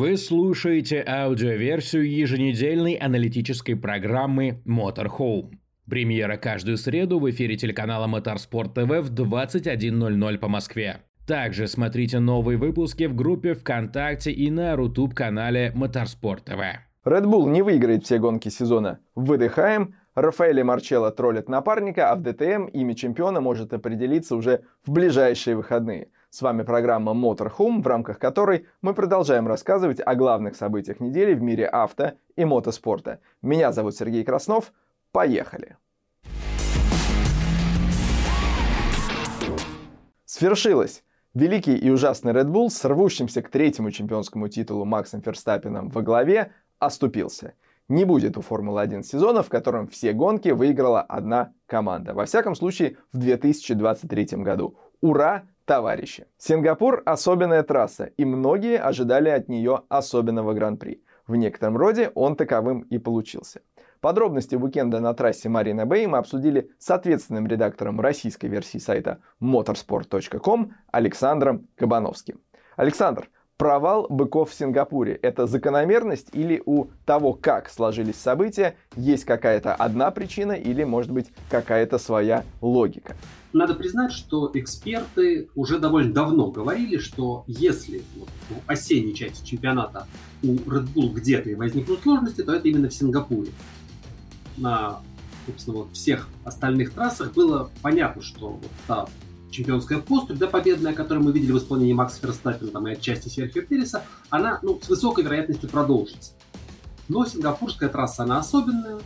Вы слушаете аудиоверсию еженедельной аналитической программы Motorhome. Премьера каждую среду в эфире телеканала Motorsport TV в 21.00 по Москве. Также смотрите новые выпуски в группе ВКонтакте и на Рутуб-канале Motorsport TV. Red Bull не выиграет все гонки сезона. Выдыхаем. Рафаэля Марчелло троллит напарника, а в ДТМ имя чемпиона может определиться уже в ближайшие выходные – с вами программа Motorhome, в рамках которой мы продолжаем рассказывать о главных событиях недели в мире авто и мотоспорта. Меня зовут Сергей Краснов. Поехали! Свершилось! Великий и ужасный Red Bull с рвущимся к третьему чемпионскому титулу Максом Ферстаппином во главе оступился. Не будет у Формулы-1 сезона, в котором все гонки выиграла одна команда. Во всяком случае, в 2023 году. Ура товарищи. Сингапур – особенная трасса, и многие ожидали от нее особенного гран-при. В некотором роде он таковым и получился. Подробности уикенда на трассе Марина Бэй мы обсудили с ответственным редактором российской версии сайта motorsport.com Александром Кабановским. Александр, провал быков в Сингапуре – это закономерность или у того, как сложились события, есть какая-то одна причина или, может быть, какая-то своя логика? Надо признать, что эксперты уже довольно давно говорили, что если в осенней части чемпионата у Red Bull где-то и возникнут сложности, то это именно в Сингапуре. На собственно, вот всех остальных трассах было понятно, что вот та чемпионская поступь, да, победная, которую мы видели в исполнении Макса Ферстаппина там, и отчасти Серхио Переса, она ну, с высокой вероятностью продолжится. Но сингапурская трасса, она особенная,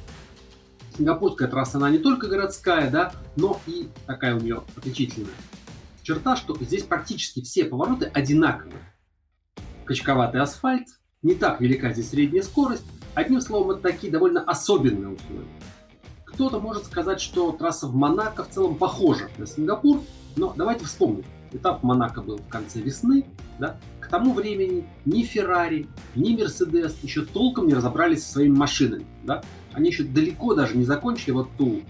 Сингапурская трасса, она не только городская, да, но и такая у нее отличительная черта, что здесь практически все повороты одинаковые. Качковатый асфальт, не так велика здесь средняя скорость. Одним словом, это такие довольно особенные условия. Кто-то может сказать, что трасса в Монако в целом похожа на Сингапур, но давайте вспомним. Этап Монако был в конце весны, да? К тому времени ни Феррари, ни Мерседес еще толком не разобрались со своими машинами, да? они еще далеко даже не закончили вот ту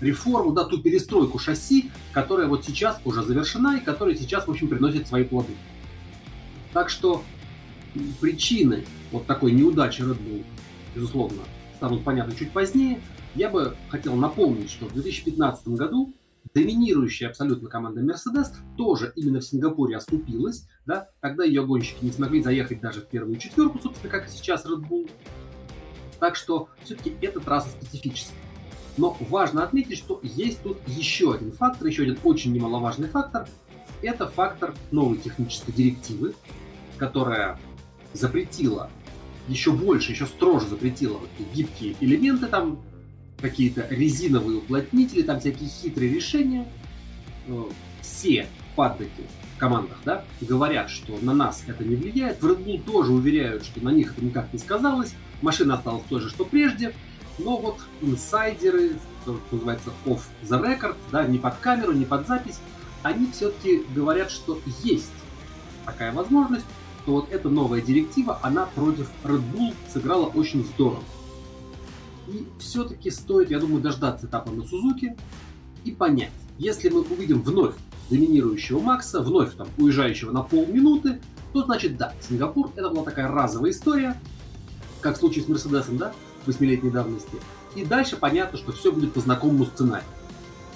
реформу, да, ту перестройку шасси, которая вот сейчас уже завершена и которая сейчас, в общем, приносит свои плоды. Так что причины вот такой неудачи Red Bull, безусловно, станут понятны чуть позднее. Я бы хотел напомнить, что в 2015 году доминирующая абсолютно команда Mercedes тоже именно в Сингапуре оступилась. Да? Тогда ее гонщики не смогли заехать даже в первую четверку, собственно, как и сейчас Red Bull. Так что все-таки эта трасса специфическая. Но важно отметить, что есть тут еще один фактор, еще один очень немаловажный фактор. Это фактор новой технической директивы, которая запретила еще больше, еще строже запретила вот эти гибкие элементы, там какие-то резиновые уплотнители, там всякие хитрые решения. Э, все в паддоке в командах да, говорят, что на нас это не влияет. В Red Bull тоже уверяют, что на них это никак не сказалось. Машина осталась той же, что прежде, но вот инсайдеры, что называется off the record, да, не под камеру, не под запись, они все-таки говорят, что есть такая возможность, что вот эта новая директива, она против Red Bull сыграла очень здорово. И все-таки стоит, я думаю, дождаться этапа на Сузуке и понять, если мы увидим вновь доминирующего Макса, вновь там уезжающего на полминуты, то значит да, Сингапур это была такая разовая история, как в случае с Мерседесом, да, восьмилетней давности. И дальше понятно, что все будет по знакомому сценарию.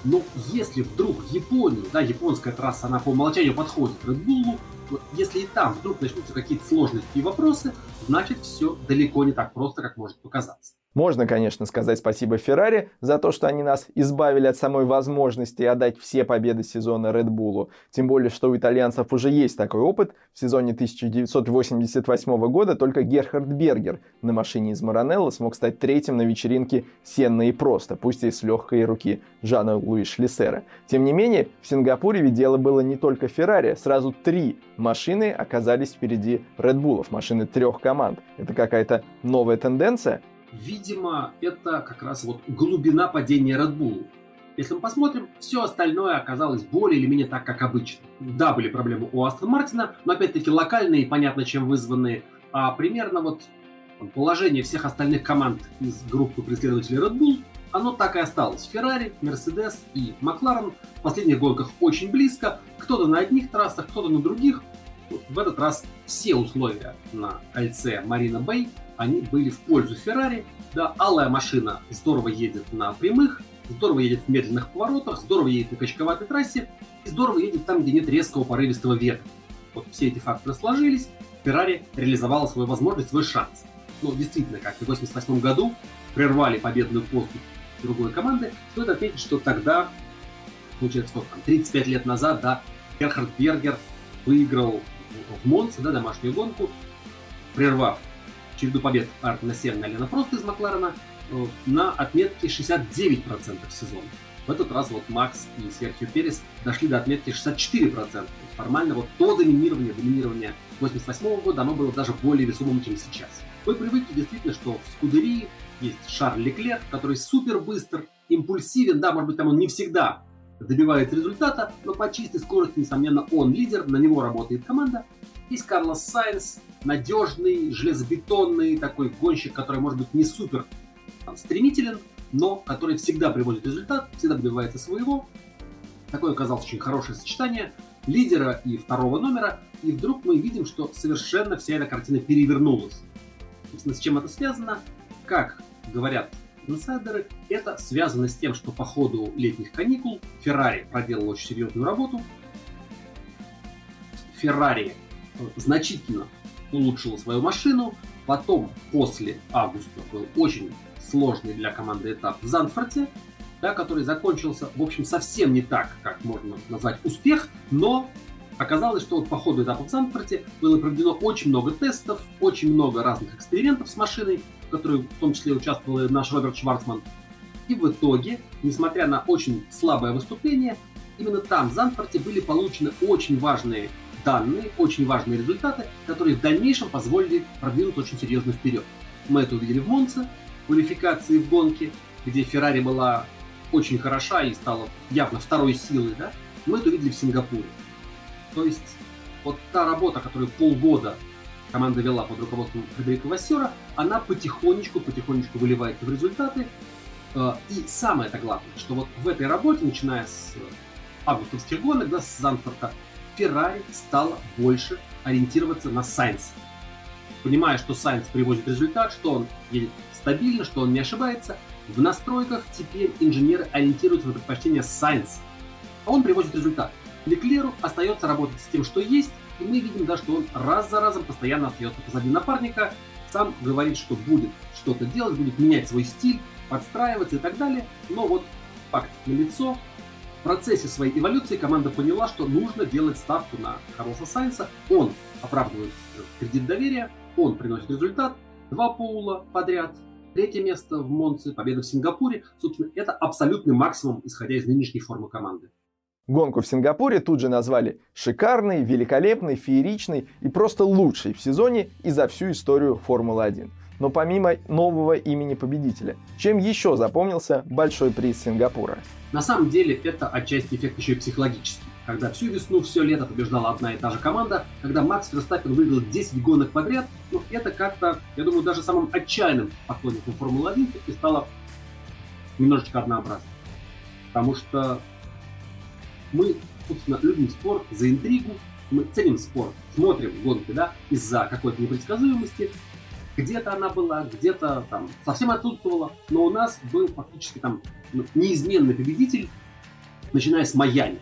Но если вдруг в Японии, да, японская трасса, она по умолчанию подходит Red Bull, вот если и там вдруг начнутся какие-то сложности и вопросы, значит все далеко не так просто, как может показаться. Можно, конечно, сказать спасибо Феррари за то, что они нас избавили от самой возможности отдать все победы сезона Red Bull. Тем более, что у итальянцев уже есть такой опыт. В сезоне 1988 года только Герхард Бергер на машине из Маранелло смог стать третьим на вечеринке «Сенно и просто», пусть и с легкой руки Жана Луи Шлиссера. Тем не менее, в Сингапуре ведь дело было не только Феррари. Сразу три машины оказались впереди Red Bull, машины трех команд. Это какая-то новая тенденция? Видимо, это как раз вот глубина падения Red Bull. Если мы посмотрим, все остальное оказалось более или менее так, как обычно. Да, были проблемы у Астон Мартина, но опять-таки локальные, понятно, чем вызванные. А примерно вот положение всех остальных команд из группы преследователей Red Bull, оно так и осталось. Феррари, Мерседес и Макларен в последних гонках очень близко. Кто-то на одних трассах, кто-то на других. в этот раз все условия на кольце Марина Бэй, они были в пользу Феррари. Да, алая машина здорово едет на прямых, здорово едет в медленных поворотах, здорово едет на качковатой трассе и здорово едет там, где нет резкого порывистого ветра. Вот все эти факторы сложились, Феррари реализовала свою возможность, свой шанс. Ну, действительно, как в 1988 году прервали победную поступь другой команды, стоит отметить, что тогда, получается, сколько там, 35 лет назад, да, Герхард Бергер выиграл в, в Монце, да, домашнюю гонку, прервав череду побед Артена Сенна и Лена Просто из Макларена э, на отметке 69% сезона. В этот раз вот Макс и Серхио Перес дошли до отметки 64%. Формально вот то доминирование, доминирование 88 года, оно было даже более весомым, чем сейчас. Мы привыкли действительно, что в Скудерии есть Шарль Леклер, который супер быстр, импульсивен, да, может быть, там он не всегда добивается результата, но по чистой скорости, несомненно, он лидер, на него работает команда. Есть Карлос Сайнс, надежный, железобетонный такой гонщик, который, может быть, не супер там, стремителен, но который всегда приводит результат, всегда добивается своего. Такое оказалось очень хорошее сочетание лидера и второго номера, и вдруг мы видим, что совершенно вся эта картина перевернулась. С чем это связано? Как говорят инсайдеры, это связано с тем, что по ходу летних каникул Феррари проделал очень серьезную работу. Феррари значительно улучшила свою машину. Потом, после августа, был очень сложный для команды этап в Занфорте, да, который закончился, в общем, совсем не так, как можно назвать успех, но оказалось, что вот по ходу этапа в Занфорте было проведено очень много тестов, очень много разных экспериментов с машиной, в которой в том числе участвовал наш Роберт Шварцман. И в итоге, несмотря на очень слабое выступление, именно там, в Занфорте, были получены очень важные данные, очень важные результаты, которые в дальнейшем позволили продвинуться очень серьезно вперед. Мы это увидели в Монце, квалификации в гонке, где Феррари была очень хороша и стала явно второй силой, да, мы это увидели в Сингапуре. То есть вот та работа, которую полгода команда вела под руководством Фредерика Вассера, она потихонечку, потихонечку выливается в результаты. Э, и самое это главное, что вот в этой работе, начиная с августовских гонок, да, с Занфорта, Феррари стала больше ориентироваться на Сайнс. Понимая, что Сайнс приводит результат, что он едет стабильно, что он не ошибается, в настройках теперь инженеры ориентируются на предпочтение Science. А он приводит результат. Леклеру остается работать с тем, что есть, и мы видим, да, что он раз за разом постоянно остается позади напарника, сам говорит, что будет что-то делать, будет менять свой стиль, подстраиваться и так далее. Но вот факт на лицо. В процессе своей эволюции команда поняла, что нужно делать ставку на Карлоса Сайнса. Он оправдывает кредит доверия, он приносит результат. Два поула подряд, Третье место в Монце, победа в Сингапуре. Собственно, это абсолютный максимум, исходя из нынешней формы команды. Гонку в Сингапуре тут же назвали шикарной, великолепной, фееричной и просто лучшей в сезоне и за всю историю Формулы-1. Но помимо нового имени победителя, чем еще запомнился большой приз Сингапура? На самом деле это отчасти эффект еще и психологический когда всю весну, все лето побеждала одна и та же команда, когда Макс Верстаппин выиграл 10 гонок подряд, ну, это как-то, я думаю, даже самым отчаянным поклонником Формулы-1 и стало немножечко однообразно. Потому что мы, собственно, любим спорт за интригу, мы ценим спорт, смотрим гонки, да, из-за какой-то непредсказуемости. Где-то она была, где-то там совсем отсутствовала, но у нас был фактически там ну, неизменный победитель, начиная с Майами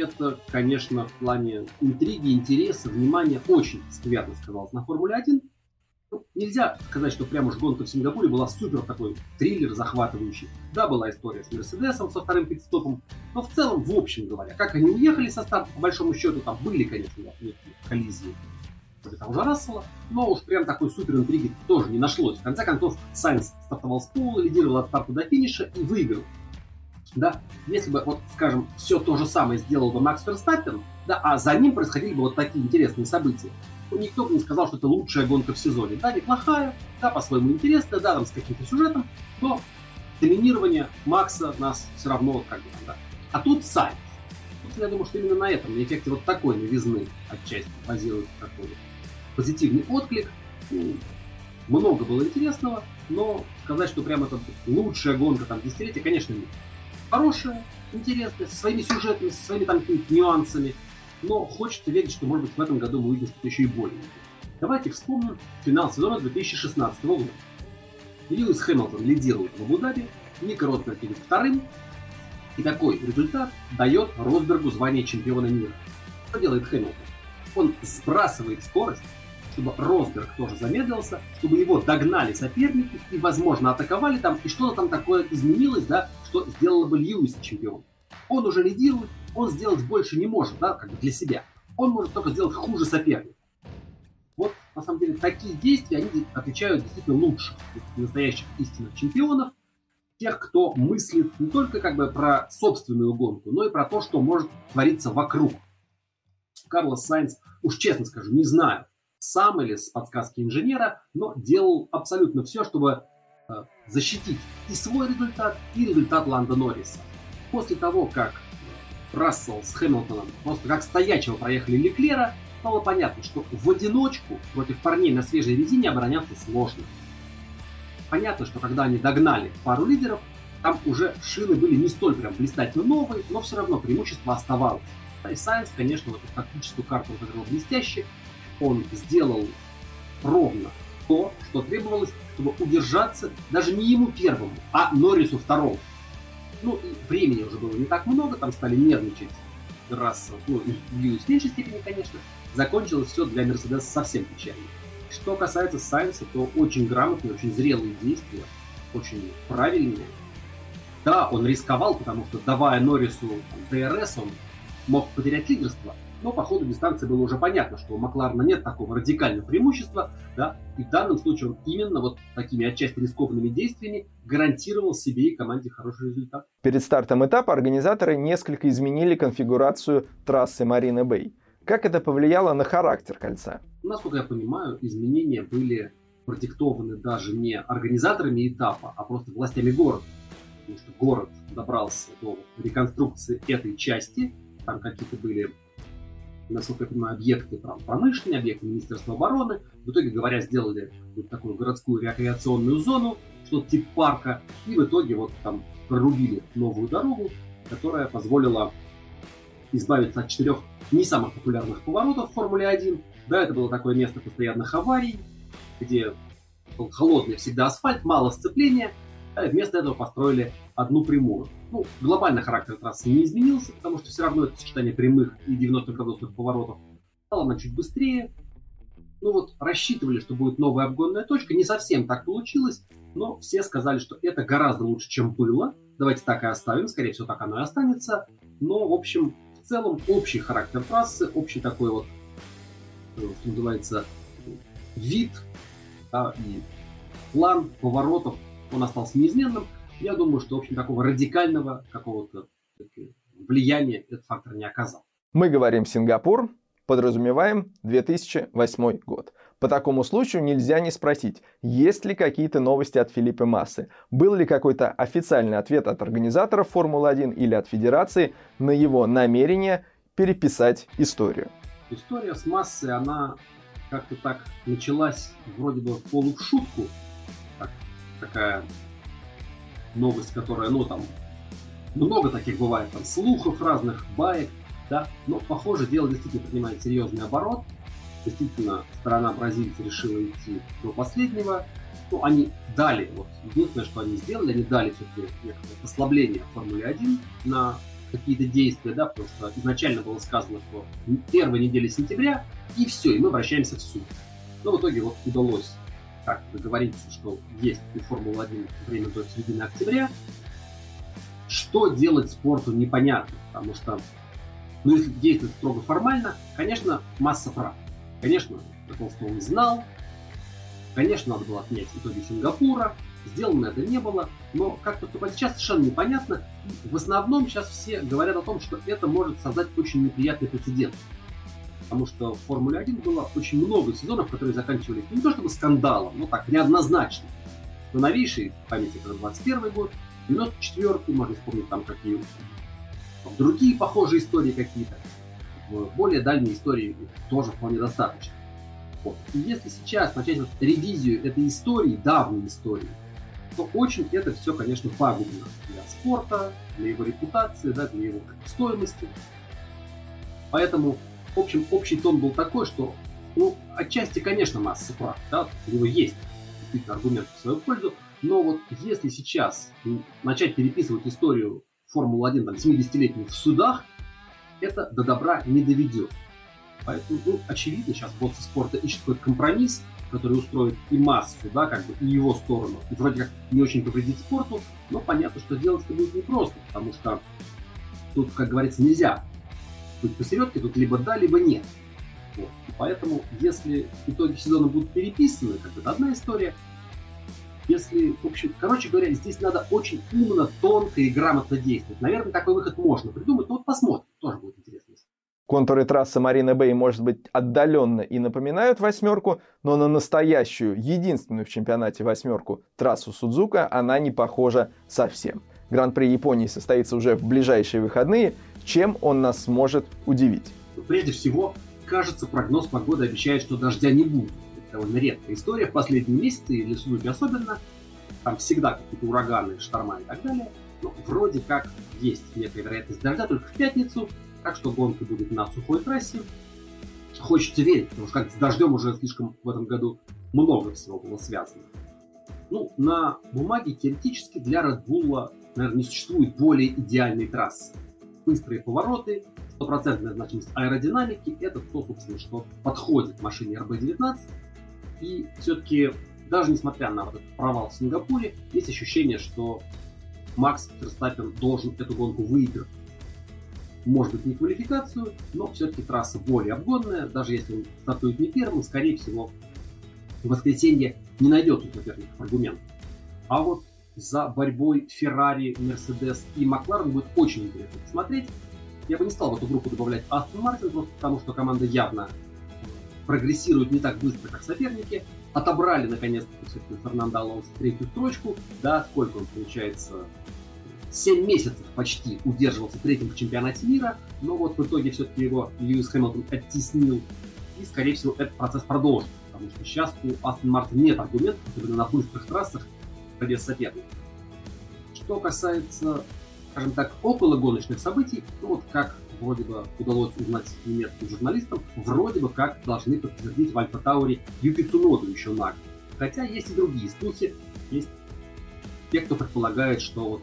это, конечно, в плане интриги, интереса, внимания очень скверно сказалось на Формуле-1. Ну, нельзя сказать, что прямо уж гонка в Сингапуре была супер такой триллер захватывающий. Да, была история с Мерседесом, со вторым пидстопом, но в целом, в общем говоря, как они уехали со старта, по большому счету, там были, конечно, некие коллизии того же Рассела, но уж прям такой супер интриги тоже не нашлось. В конце концов, Сайнс стартовал с пола, лидировал от старта до финиша и выиграл да, если бы, вот, скажем, все то же самое сделал бы Макс Ферстаппен, да, а за ним происходили бы вот такие интересные события, то никто бы не сказал, что это лучшая гонка в сезоне. Да, неплохая, да, по-своему интересная, да, там с каким-то сюжетом, но доминирование Макса нас все равно как бы, да. А тут сайт. Тут, я думаю, что именно на этом, на эффекте вот такой новизны отчасти базируется такой позитивный отклик. Ну, много было интересного, но сказать, что прям это лучшая гонка там десятилетия, конечно, нет хорошая, интересная, со своими сюжетами, со своими там нюансами. но хочется верить, что, может быть, в этом году мы увидим что-то еще и более. Давайте вспомним финал сезона 2016 года. Льюис Хэмилтон лидирует в Абу-Даби, Ника Росберг идет вторым, и такой результат дает Росбергу звание чемпиона мира. Что делает Хэмилтон? Он сбрасывает скорость, чтобы Росберг тоже замедлился, чтобы его догнали соперники и, возможно, атаковали там, и что-то там такое изменилось, да, что сделало бы Льюис чемпион. Он уже лидирует, он сделать больше не может, да, как бы для себя. Он может только сделать хуже соперника. Вот, на самом деле, такие действия, они отличают действительно лучших, настоящих истинных чемпионов, тех, кто мыслит не только как бы про собственную гонку, но и про то, что может твориться вокруг. Карлос Сайнс, уж честно скажу, не знаю, сам или с подсказки инженера, но делал абсолютно все, чтобы э, защитить и свой результат, и результат Ланда Норриса. После того, как Рассел с Хэмилтоном просто как стоячего проехали Леклера, стало понятно, что в одиночку против парней на свежей резине обороняться сложно. Понятно, что когда они догнали пару лидеров, там уже шины были не столь прям блистательно новые, но все равно преимущество оставалось. И Сайенс, конечно, эту тактическую карту разыграл блестяще. Он сделал ровно то, что требовалось, чтобы удержаться даже не ему первому, а Норрису второму. Ну, времени уже было не так много, там стали нервничать Рассел, ну, Льюис в меньшей степени, конечно. Закончилось все для Мерседеса совсем печально. Что касается Сайенса, то очень грамотные, очень зрелые действия, очень правильные. Да, он рисковал, потому что давая Норрису DRS, он мог потерять лидерство, но по ходу дистанции было уже понятно, что у Макларена нет такого радикального преимущества, да, и в данном случае он именно вот такими отчасти рискованными действиями гарантировал себе и команде хороший результат. Перед стартом этапа организаторы несколько изменили конфигурацию трассы Марина Бэй. Как это повлияло на характер кольца? Насколько я понимаю, изменения были продиктованы даже не организаторами этапа, а просто властями города. Потому что город добрался до реконструкции этой части, там какие-то были, насколько я понимаю, объекты промышленные, объекты Министерства обороны. В итоге, говоря, сделали вот такую городскую рекреационную зону, что-то типа парка, и в итоге вот там прорубили новую дорогу, которая позволила избавиться от четырех не самых популярных поворотов в Формуле 1. Да, это было такое место постоянных аварий, где был холодный всегда асфальт, мало сцепления. Вместо этого построили одну прямую. Ну, глобально характер трассы не изменился, потому что все равно это сочетание прямых и 90-градусных поворотов. Стала она чуть быстрее. Ну вот, рассчитывали, что будет новая обгонная точка. Не совсем так получилось, но все сказали, что это гораздо лучше, чем было. Давайте так и оставим, скорее всего, так оно и останется. Но, в общем, в целом общий характер трассы, общий такой вот, э, что называется, вид да, и план поворотов, он остался неизменным. Я думаю, что, в общем, такого радикального какого-то влияния этот фактор не оказал. Мы говорим Сингапур, подразумеваем 2008 год. По такому случаю нельзя не спросить, есть ли какие-то новости от Филиппа Массы, был ли какой-то официальный ответ от организаторов Формулы-1 или от Федерации на его намерение переписать историю. История с Массой, она как-то так началась вроде бы полу в шутку, так, такая новость, которая, ну там, много таких бывает, там, слухов разных, баек, да, но, похоже, дело действительно принимает серьезный оборот, действительно сторона бразильца решила идти до последнего. Ну, они дали, вот, единственное, что они сделали, они дали все-таки некоторое послабление Формуле 1 на какие-то действия, да, потому что изначально было сказано, что первая неделя сентября, и все, и мы вращаемся в суд. Но в итоге вот удалось как договориться, что есть у Формулы-1 время до середины октября. Что делать спорту непонятно, потому что, ну, если действовать строго формально, конечно, масса прав. Конечно, Толстого знал. Конечно, надо было отменять итоги Сингапура. Сделано это не было. Но как поступать сейчас, совершенно непонятно. И в основном сейчас все говорят о том, что это может создать очень неприятный прецедент. Потому что в Формуле 1 было очень много сезонов, которые заканчивались не то чтобы скандалом, но так, неоднозначно. Но новейший в памяти это 21 год, 94-й, можно вспомнить там какие другие похожие истории какие-то в более дальней истории тоже вполне достаточно. Вот. И если сейчас начать вот ревизию этой истории, давней истории, то очень это все, конечно, пагубно для спорта, для его репутации, да, для его стоимости. Поэтому в общем, общий тон был такой, что, ну, отчасти, конечно, масса прав, да, у него есть действительно аргумент в свою пользу, но вот если сейчас начать переписывать историю Формулы-1 там, 70-летнюю в судах, это до добра не доведет. Поэтому, ну, очевидно, сейчас боссы спорта ищут какой-то компромисс, который устроит и массу, да, как бы, и его сторону, и вроде как не очень повредит спорту, но понятно, что делать это будет непросто, потому что тут, как говорится, нельзя быть посередке, тут либо да, либо нет. Вот. И поэтому, если итоги сезона будут переписаны, как это одна история, если, в общем, короче говоря, здесь надо очень умно, тонко и грамотно действовать. Наверное, такой выход можно придумать, но вот посмотрим, тоже будет интересно. Контуры трассы Марина Бэй, может быть, отдаленно и напоминают восьмерку, но на настоящую, единственную в чемпионате восьмерку трассу Судзука она не похожа совсем. Гран-при Японии состоится уже в ближайшие выходные. Чем он нас сможет удивить? Прежде всего, кажется, прогноз погоды обещает, что дождя не будет. Это довольно редкая история. В последние месяцы, и для Судзуки особенно, там всегда какие-то ураганы, шторма и так далее. Но вроде как есть некая вероятность дождя только в пятницу, так что гонка будет на сухой трассе. Хочется верить, потому что как с дождем уже слишком в этом году много всего было связано. Ну, на бумаге теоретически для Red Bull, наверное, не существует более идеальной трассы. Быстрые повороты, стопроцентная значимость аэродинамики – это то, собственно, что подходит машине RB19. И все-таки, даже несмотря на вот этот провал в Сингапуре, есть ощущение, что Макс Ферстаппен должен эту гонку выиграть может быть, не квалификацию, но все-таки трасса более обгонная. Даже если он стартует не первым, скорее всего, в воскресенье не найдет соперников аргументов. А вот за борьбой Феррари, Мерседес и Макларен будет очень интересно посмотреть. Я бы не стал в эту группу добавлять Астон Мартин, просто потому что команда явно прогрессирует не так быстро, как соперники. Отобрали, наконец-то, все-таки Фернандо Алонсо третью строчку. Да, сколько он, получается, 7 месяцев почти удерживался третьим в чемпионате мира, но вот в итоге все-таки его Льюис Хэмилтон оттеснил, и, скорее всего, этот процесс продолжится, потому что сейчас у Астон Мартин нет аргументов, особенно на быстрых трассах, вес соперника. Что касается, скажем так, около гоночных событий, ну вот как вроде бы удалось узнать немецким журналистам, вроде бы как должны подтвердить в Альфа Тауре Юки Цуноду еще на год. Хотя есть и другие слухи, есть те, кто предполагает, что вот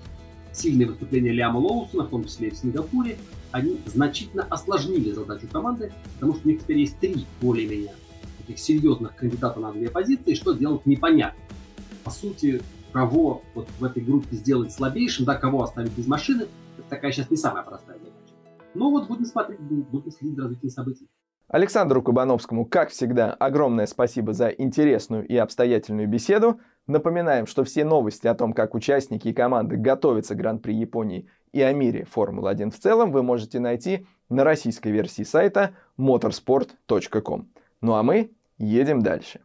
сильные выступления Лиама Лоусона, в том числе и в Сингапуре, они значительно осложнили задачу команды, потому что у них теперь есть три более-менее таких серьезных кандидата на две позиции, что делать непонятно. По сути, кого вот в этой группе сделать слабейшим, да, кого оставить без машины, это такая сейчас не самая простая задача. Но вот будем смотреть, будем следить за развитием событий. Александру Кабановскому, как всегда, огромное спасибо за интересную и обстоятельную беседу. Напоминаем, что все новости о том, как участники и команды готовятся к Гран-при Японии и о мире Формулы-1 в целом, вы можете найти на российской версии сайта motorsport.com. Ну а мы едем дальше.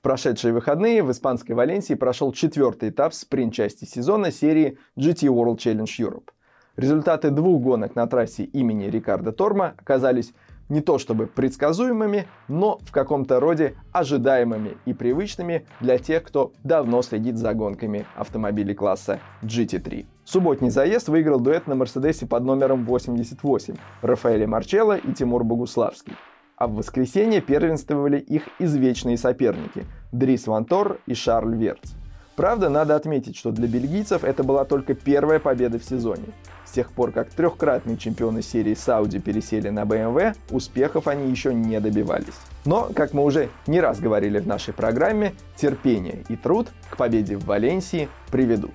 В прошедшие выходные в испанской Валенсии прошел четвертый этап спринт-части сезона серии GT World Challenge Europe. Результаты двух гонок на трассе имени Рикардо Торма оказались не то чтобы предсказуемыми, но в каком-то роде ожидаемыми и привычными для тех, кто давно следит за гонками автомобилей класса GT3. Субботний заезд выиграл дуэт на Мерседесе под номером 88 Рафаэль Марчелло и Тимур Богуславский. А в воскресенье первенствовали их извечные соперники Дрис Вантор и Шарль Верц. Правда, надо отметить, что для бельгийцев это была только первая победа в сезоне. С тех пор, как трехкратные чемпионы серии Сауди пересели на BMW, успехов они еще не добивались. Но, как мы уже не раз говорили в нашей программе, терпение и труд к победе в Валенсии приведут.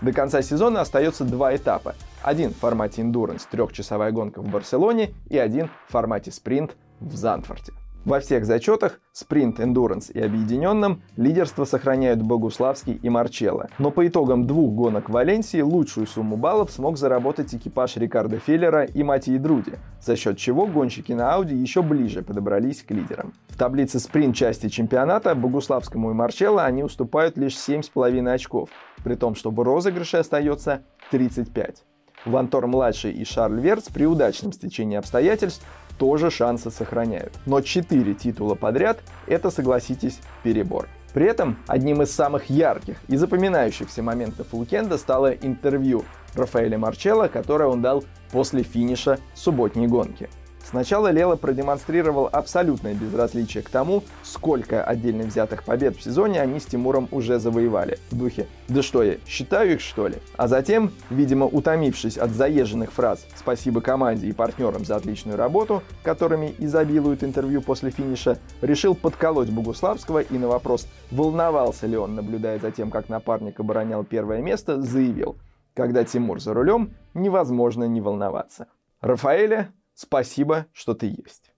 До конца сезона остается два этапа. Один в формате Endurance трехчасовая гонка в Барселоне и один в формате спринт в Зандфорте. Во всех зачетах спринт, эндуранс и объединенном лидерство сохраняют Богуславский и Марчелло. Но по итогам двух гонок в Валенсии лучшую сумму баллов смог заработать экипаж Рикардо Феллера и Матии Друди, за счет чего гонщики на Ауди еще ближе подобрались к лидерам. В таблице спринт части чемпионата Богуславскому и Марчелло они уступают лишь 7,5 очков, при том, что в розыгрыше остается 35. Вантор-младший и Шарль Верц при удачном стечении обстоятельств тоже шансы сохраняют. Но 4 титула подряд – это, согласитесь, перебор. При этом одним из самых ярких и запоминающихся моментов уикенда стало интервью Рафаэля Марчелло, которое он дал после финиша субботней гонки – Сначала Лела продемонстрировал абсолютное безразличие к тому, сколько отдельно взятых побед в сезоне они с Тимуром уже завоевали. В духе «Да что я, считаю их что ли?». А затем, видимо утомившись от заезженных фраз «Спасибо команде и партнерам за отличную работу», которыми изобилуют интервью после финиша, решил подколоть Богуславского и на вопрос, волновался ли он, наблюдая за тем, как напарник оборонял первое место, заявил «Когда Тимур за рулем, невозможно не волноваться». Рафаэля Спасибо, что ты есть.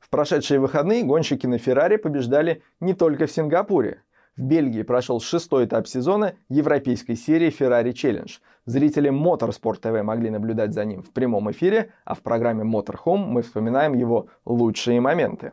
В прошедшие выходные гонщики на Феррари побеждали не только в Сингапуре. В Бельгии прошел шестой этап сезона европейской серии Ferrari Challenge. Зрители Motorsport TV могли наблюдать за ним в прямом эфире, а в программе Motorhome мы вспоминаем его лучшие моменты.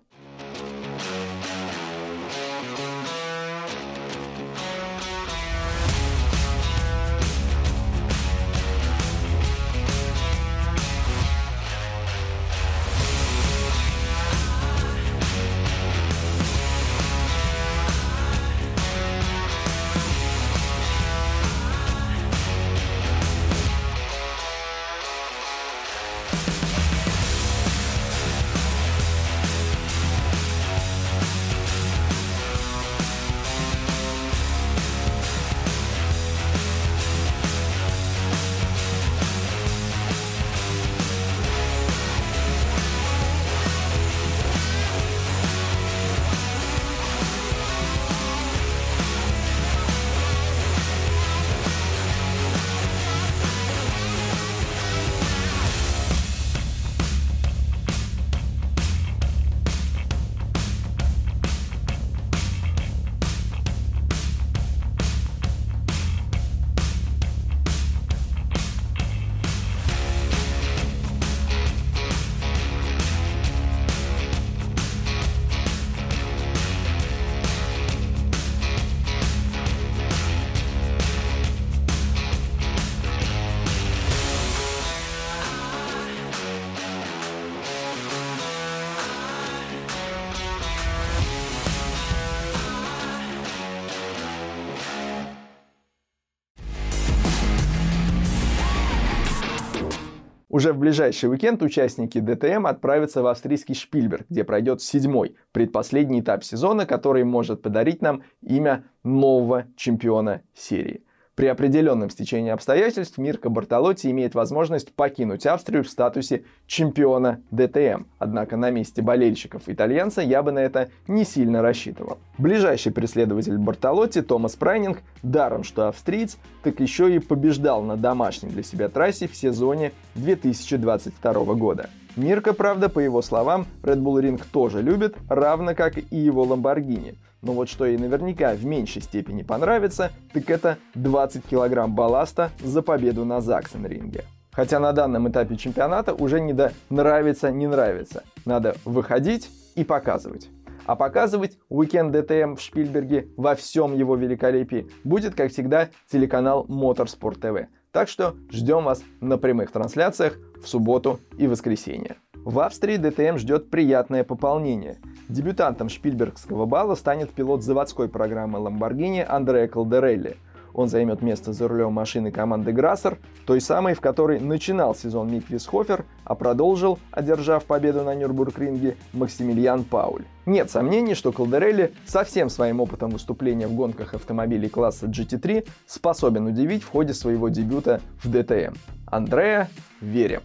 Уже в ближайший уикенд участники ДТМ отправятся в австрийский Шпильберг, где пройдет седьмой, предпоследний этап сезона, который может подарить нам имя нового чемпиона серии. При определенном стечении обстоятельств Мирко Бартолотти имеет возможность покинуть Австрию в статусе чемпиона ДТМ. Однако на месте болельщиков итальянца я бы на это не сильно рассчитывал. Ближайший преследователь Бартолотти, Томас Прайнинг, даром что австриец, так еще и побеждал на домашней для себя трассе в сезоне 2022 года. Мирка, правда, по его словам, Red Bull Ring тоже любит, равно как и его Lamborghini. Но вот что ей наверняка в меньшей степени понравится, так это 20 килограмм балласта за победу на Заксенринге. Хотя на данном этапе чемпионата уже не до нравится, не нравится. Надо выходить и показывать. А показывать уикенд ДТМ в Шпильберге во всем его великолепии будет, как всегда, телеканал Motorsport TV. Так что ждем вас на прямых трансляциях в субботу и воскресенье. В Австрии ДТМ ждет приятное пополнение. Дебютантом Шпильбергского балла станет пилот заводской программы Lamborghini Андреа Калдерелли. Он займет место за рулем машины команды Грассер, той самой, в которой начинал сезон Мик Висхофер, а продолжил, одержав победу на Нюрбургринге, Максимилиан Пауль. Нет сомнений, что Калдерелли со всем своим опытом выступления в гонках автомобилей класса GT3 способен удивить в ходе своего дебюта в ДТМ. Андреа, верим!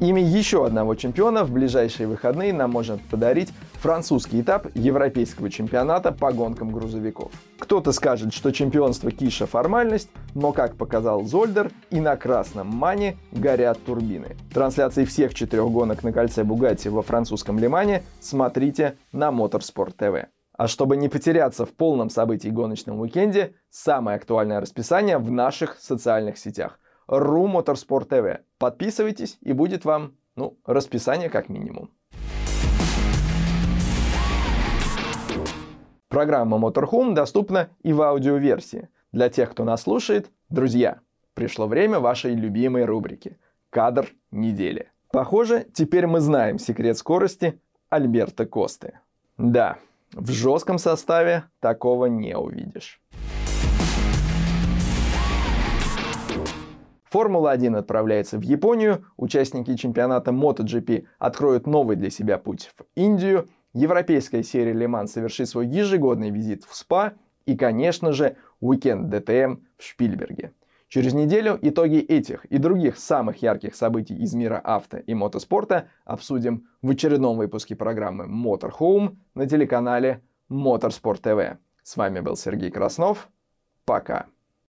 Имя еще одного чемпиона в ближайшие выходные нам может подарить французский этап европейского чемпионата по гонкам грузовиков. Кто-то скажет, что чемпионство Киша – формальность, но, как показал Зольдер, и на красном мане горят турбины. Трансляции всех четырех гонок на кольце Бугатти во французском Лимане смотрите на Motorsport TV. А чтобы не потеряться в полном событии гоночном уикенде, самое актуальное расписание в наших социальных сетях. РУ Motorsport TV. Подписывайтесь, и будет вам, ну, расписание как минимум. Программа Motorhome доступна и в аудиоверсии. Для тех, кто нас слушает, друзья, пришло время вашей любимой рубрики «Кадр недели». Похоже, теперь мы знаем секрет скорости Альберта Косты. Да, в жестком составе такого не увидишь. Формула-1 отправляется в Японию, участники чемпионата MotoGP откроют новый для себя путь в Индию, европейская серия Лиман совершит свой ежегодный визит в СПА и, конечно же, уикенд ДТМ в Шпильберге. Через неделю итоги этих и других самых ярких событий из мира авто и мотоспорта обсудим в очередном выпуске программы Motorhome на телеканале Motorsport TV. С вами был Сергей Краснов. Пока.